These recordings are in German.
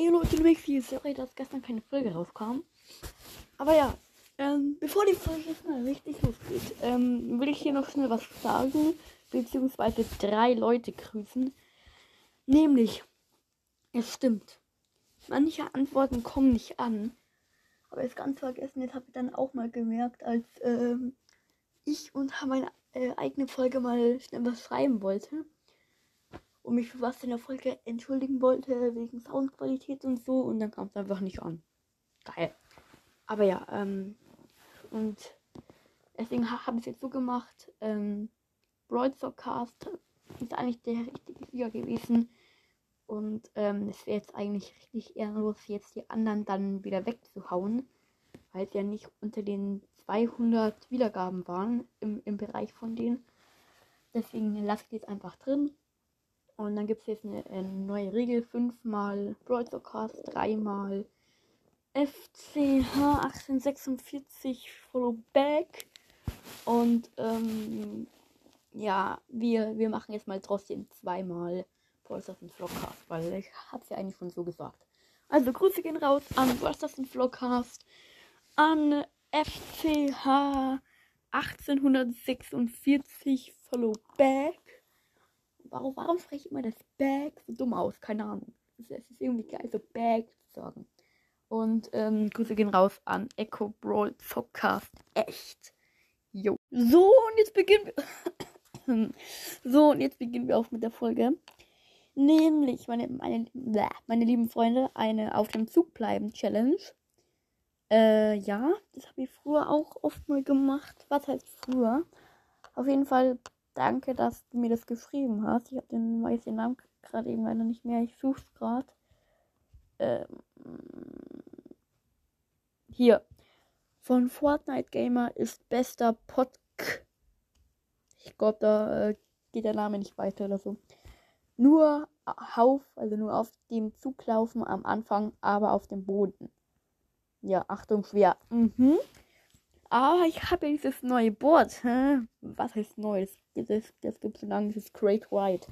Ey Leute, Mixi, sorry, dass gestern keine Folge rauskam. Aber ja, ähm, bevor die Folge jetzt mal richtig losgeht, ähm, will ich hier noch schnell was sagen, beziehungsweise drei Leute grüßen. Nämlich, es stimmt, manche Antworten kommen nicht an. Aber ist ganz vergessen, jetzt habe ich dann auch mal gemerkt, als ähm, ich unter meine äh, eigene Folge mal schnell was schreiben wollte und mich für was in der Folge entschuldigen wollte, wegen Soundqualität und so. Und dann kam es einfach nicht an. Geil. Aber ja, ähm, und deswegen habe ich es jetzt so gemacht. Ähm, Broadcast ist eigentlich der richtige Sieger gewesen. Und ähm, es wäre jetzt eigentlich richtig ehrenlos, jetzt die anderen dann wieder wegzuhauen, weil es ja nicht unter den 200 Wiedergaben waren im, im Bereich von denen. Deswegen lasse ich die jetzt einfach drin. Und dann gibt es jetzt eine, eine, neue Regel: fünfmal Broadcast, dreimal FCH 1846 Follow Back. Und ähm, ja, wir, wir machen jetzt mal trotzdem zweimal Brawlstars und Vlogcast, weil ich hab's ja eigentlich schon so gesagt. Also Grüße gehen raus an Brawlstars und Vlogcast, an FCH 1846 Follow Back Warum, warum spreche ich immer das Bag so dumm aus? Keine Ahnung. Es ist, irgendwie geil, so Bag zu sagen. Und ähm, Grüße gehen raus an Echo Brawl Podcast. Echt. Jo. So, und jetzt beginnen wir. so, und jetzt beginnen wir auch mit der Folge. Nämlich, meine, meine, meine lieben Freunde, eine Auf dem Zug bleiben Challenge. Äh, ja, das habe ich früher auch oft mal gemacht. Was heißt früher? Auf jeden Fall Danke, dass du mir das geschrieben hast. Ich habe den, weiß den Namen gerade eben leider nicht mehr. Ich suche es gerade. Ähm, hier. Von Fortnite Gamer ist bester Podk. Ich glaube, da äh, geht der Name nicht weiter oder so. Nur auf, also nur auf dem Zug laufen am Anfang, aber auf dem Boden. Ja, Achtung, schwer. Mhm. Ah, ich habe ja dieses neue Board. Hä? Was heißt neues? Das, das gibt es so lange, dieses Great White.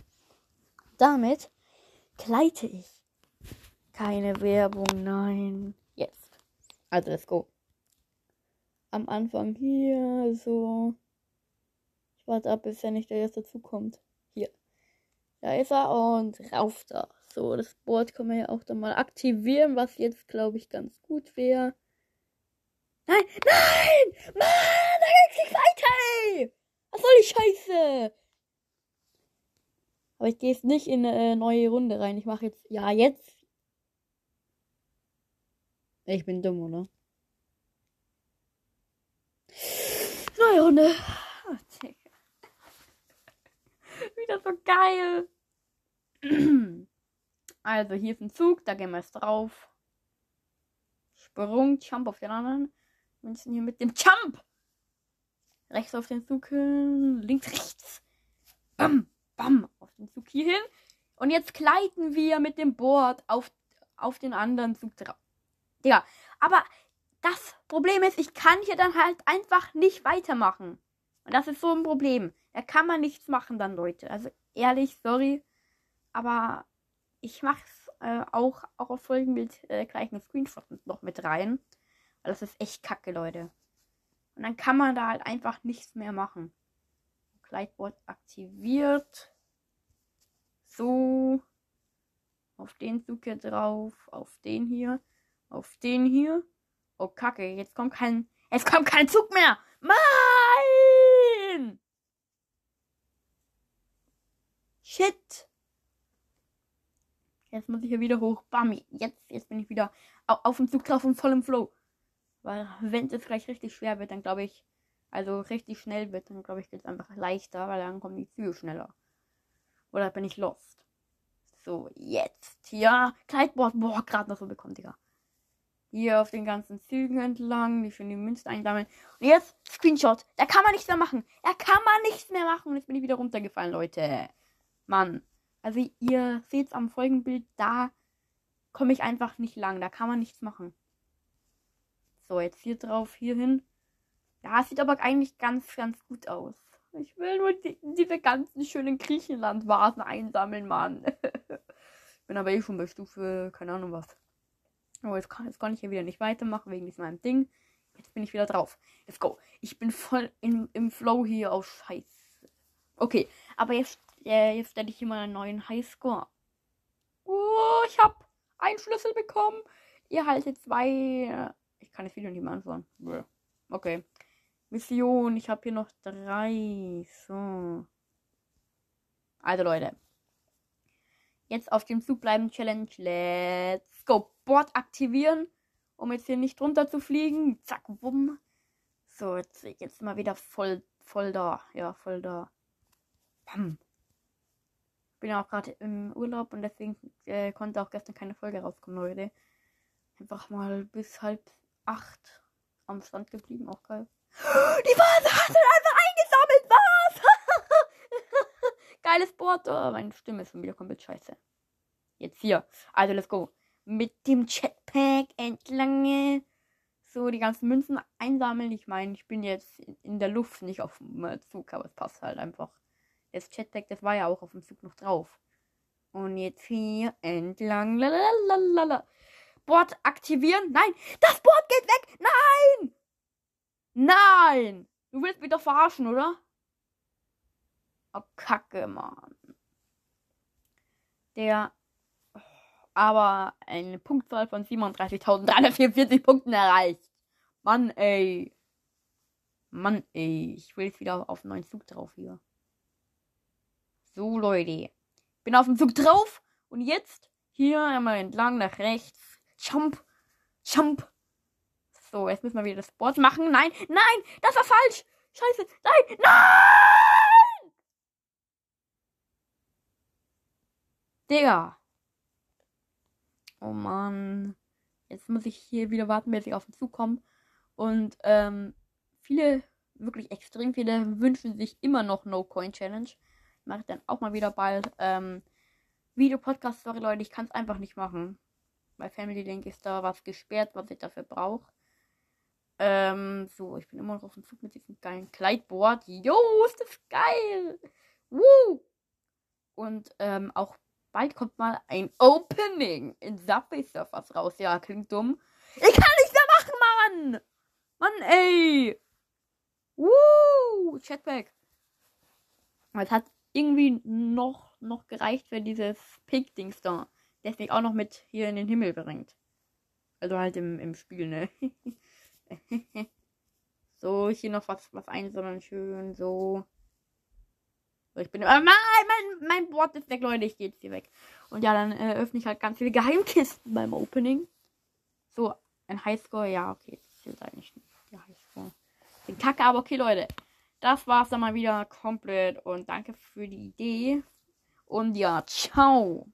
Damit gleite ich. Keine Werbung, nein. Jetzt. Also, let's go. Am Anfang hier, so. Ich warte ab, bis er nicht der erste zukommt. Hier. Da ist er und rauf da. So, das Board können wir ja auch dann mal aktivieren, was jetzt, glaube ich, ganz gut wäre. Nein, nein! Mann, da geht's nicht weiter, ey! Was soll die Scheiße? Aber ich gehe jetzt nicht in eine neue Runde rein. Ich mache jetzt. Ja, jetzt. Ich bin dumm, oder? Neue Runde. Oh, Wieder so geil. Also, hier ist ein Zug, da gehen wir jetzt drauf. Sprung, Jump auf den anderen. Wir müssen hier mit dem Jump. Rechts auf den Zug hin, links, rechts. Bam, bam, auf den Zug hier hin. Und jetzt gleiten wir mit dem Board auf, auf den anderen Zug drauf. Ja, aber das Problem ist, ich kann hier dann halt einfach nicht weitermachen. Und das ist so ein Problem. Da kann man nichts machen dann, Leute. Also ehrlich, sorry. Aber ich mach's äh, auch, auch auf Folgenbild äh, gleich einen Screenshot noch mit rein. Das ist echt kacke, Leute. Und dann kann man da halt einfach nichts mehr machen. Gleitboard aktiviert. So. Auf den Zug hier drauf. Auf den hier. Auf den hier. Oh, kacke. Jetzt kommt kein. Es kommt kein Zug mehr. Nein! Shit. Jetzt muss ich hier wieder hoch. Bam. Jetzt, jetzt bin ich wieder auf dem Zug drauf und voll im Flow. Weil wenn es vielleicht richtig schwer wird, dann glaube ich, also richtig schnell wird, dann glaube ich, geht es einfach leichter, weil dann kommen die Züge schneller. Oder bin ich lost? So, jetzt. Ja, Kleidboard. Boah, gerade noch so bekommen, Digga. Hier auf den ganzen Zügen entlang, die schön die Münzen einsammeln. Und jetzt Screenshot. Da kann man nichts mehr machen. Da kann man nichts mehr machen. Und jetzt bin ich wieder runtergefallen, Leute. Mann. Also ihr seht am Folgenbild, da komme ich einfach nicht lang. Da kann man nichts machen. So, jetzt hier drauf, hier hin. Ja, sieht aber eigentlich ganz, ganz gut aus. Ich will nur die, diese ganzen schönen Griechenland-Vasen einsammeln, Mann. Bin aber eh schon bei Stufe, keine Ahnung was. Aber jetzt kann, jetzt kann ich hier wieder nicht weitermachen wegen diesem Ding. Jetzt bin ich wieder drauf. Let's go. Ich bin voll in, im Flow hier auf Scheiße. Okay, aber jetzt, äh, jetzt stelle ich hier mal einen neuen Highscore. Oh, ich habe einen Schlüssel bekommen. Ihr haltet zwei. Ich kann das Video nicht mehr anschauen. Okay. Mission. Ich habe hier noch drei. So. Also Leute. Jetzt auf dem Zug bleiben Challenge. Let's go. Board aktivieren. Um jetzt hier nicht runter zu fliegen. Zack, wumm. So, jetzt, jetzt mal wieder voll, voll da. Ja, voll da. Bam. Bin ja auch gerade im Urlaub und deswegen äh, konnte auch gestern keine Folge rauskommen, Leute. Einfach mal bis halb acht am Stand geblieben. Auch geil. Die Vase hat einfach eingesammelt. Was? Geiles Board. Oh, meine Stimme ist schon wieder komplett scheiße. Jetzt hier. Also, let's go. Mit dem Jetpack entlang. So, die ganzen Münzen einsammeln. Ich meine, ich bin jetzt in der Luft, nicht auf dem äh, Zug, aber es passt halt einfach. Das Jetpack, das war ja auch auf dem Zug noch drauf. Und jetzt hier entlang. Lalalala. Board aktivieren. Nein, das Board geht weg. Nein! Nein! Du willst mich doch verarschen, oder? Oh, Kacke, Mann. Der aber eine Punktzahl von 37.344 Punkten erreicht. Mann, ey. Mann, ey. Ich will jetzt wieder auf einen neuen Zug drauf hier. So, Leute. Bin auf dem Zug drauf. Und jetzt hier einmal entlang nach rechts. Jump. Jump. So, jetzt müssen wir wieder das Board machen. Nein, nein, das war falsch. Scheiße. Nein, nein! Digga. Oh Mann. Jetzt muss ich hier wieder warten, bis ich auf den Zug komme. Und ähm, viele, wirklich extrem viele wünschen sich immer noch No Coin Challenge. Mache ich dann auch mal wieder bald. Ähm, Video-Podcast, sorry Leute, ich kann es einfach nicht machen. Bei Family Link ist da was gesperrt, was ich dafür brauche. Ähm, so, ich bin immer noch auf dem Zug mit diesem geilen Kleidboard. Jo, ist das geil! Woo! Und ähm, auch bald kommt mal ein Opening in Subway Surfers raus. Ja, klingt dumm. Ich kann nicht mehr machen, Mann! Mann, ey! Woo! Chatback. Es hat irgendwie noch, noch gereicht für dieses Pink-Dings da. Mich auch noch mit hier in den Himmel bringt. Also halt im, im Spiel, ne? so, hier noch was, was einsammeln, schön, so. so ich bin. Äh, mein, mein, mein Board ist weg, Leute, ich gehe jetzt hier weg. Und ja, dann äh, öffne ich halt ganz viele Geheimkisten beim Opening. So, ein Highscore, ja, okay, das zählt eigentlich nicht. Der Highscore. Den Kacke, aber okay, Leute. Das war's dann mal wieder komplett. Und danke für die Idee. Und ja, ciao.